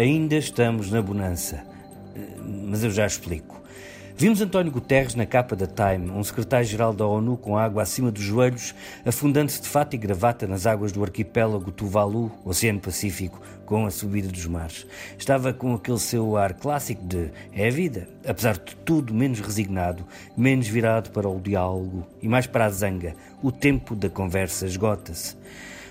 ainda estamos na bonança. Mas eu já explico. Vimos António Guterres na capa da Time, um secretário-geral da ONU com água acima dos joelhos, afundando-se de fato e gravata nas águas do arquipélago Tuvalu, Oceano Pacífico, com a subida dos mares. Estava com aquele seu ar clássico de é a vida, apesar de tudo menos resignado, menos virado para o diálogo e mais para a zanga. O tempo da conversa esgota-se.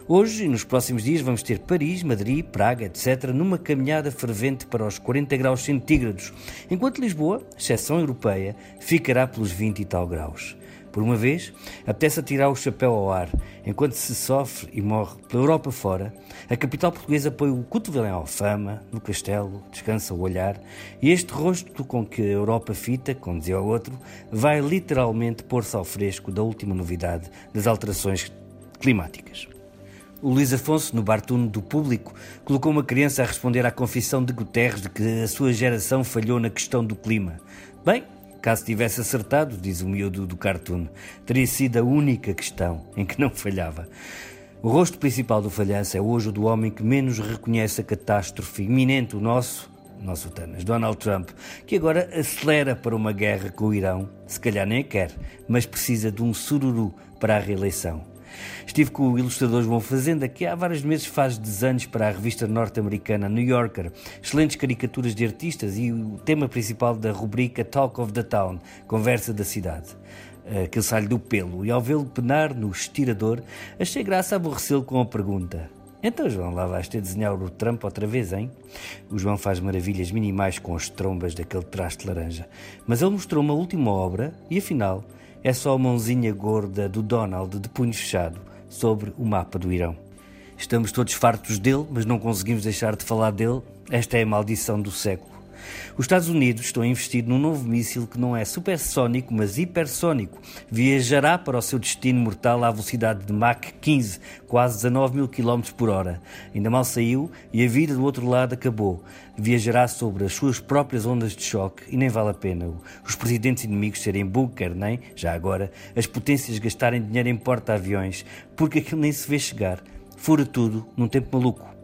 Hoje e nos próximos dias vamos ter Paris, Madrid, Praga, etc., numa caminhada fervente para os 40 graus centígrados, enquanto Lisboa, exceção europeia, ficará pelos 20 e tal graus. Por uma vez, apetece tirar o chapéu ao ar, enquanto se sofre e morre pela Europa fora, a capital portuguesa põe o cotovelo em Alfama, no castelo, descansa o olhar, e este rosto com que a Europa fita, como dizia o outro, vai literalmente pôr-se ao fresco da última novidade das alterações climáticas. O Luís Afonso, no Bartuno do Público, colocou uma criança a responder à confissão de Guterres de que a sua geração falhou na questão do clima. Bem, caso tivesse acertado, diz o miúdo do cartoon, teria sido a única questão em que não falhava. O rosto principal do falhanço é hoje o do homem que menos reconhece a catástrofe iminente, o nosso, nosso Tanas, Donald Trump, que agora acelera para uma guerra com o Irão, se calhar nem a quer, mas precisa de um sururu para a reeleição. Estive com o ilustrador João Fazenda, que há vários meses faz desenhos para a revista norte-americana New Yorker, excelentes caricaturas de artistas e o tema principal da rubrica Talk of the Town, Conversa da Cidade. Aquele sai do pelo, e ao vê-lo penar no estirador, achei graça aborrecê-lo com a pergunta: então, João, lá vais ter de desenhar o Trump outra vez, hein? O João faz maravilhas minimais com as trombas daquele traste laranja. Mas ele mostrou uma última obra e, afinal, é só a mãozinha gorda do Donald de punho fechado sobre o mapa do Irão. Estamos todos fartos dele, mas não conseguimos deixar de falar dele. Esta é a maldição do século. Os Estados Unidos estão a investir num novo míssil que não é supersónico, mas hipersónico. Viajará para o seu destino mortal à velocidade de Mach 15, quase 19 mil km por hora. Ainda mal saiu e a vida do outro lado acabou. Viajará sobre as suas próprias ondas de choque e nem vale a pena os presidentes inimigos serem bunker, nem, já agora, as potências gastarem dinheiro em porta-aviões, porque aquilo nem se vê chegar. Fura tudo num tempo maluco.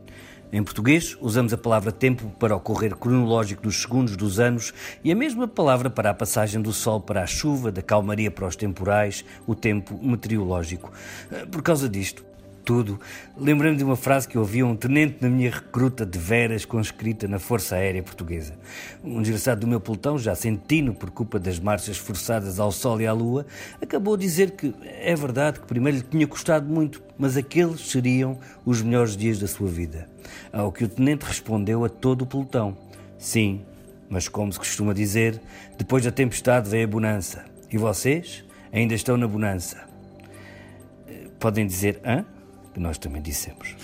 Em português, usamos a palavra tempo para o correr cronológico dos segundos dos anos e a mesma palavra para a passagem do sol para a chuva, da calmaria para os temporais, o tempo meteorológico. Eh, por causa disto, tudo, lembrei-me de uma frase que ouvi um tenente na minha recruta de veras conscrita na Força Aérea Portuguesa. Um desgraçado do meu pelotão, já sentindo por culpa das marchas forçadas ao sol e à lua, acabou a dizer que é verdade que primeiro lhe tinha custado muito, mas aqueles seriam os melhores dias da sua vida. Ao que o tenente respondeu a todo o pelotão: Sim, mas como se costuma dizer, depois da tempestade vem a bonança. E vocês ainda estão na bonança. Podem dizer, hã? Que nós também dissemos.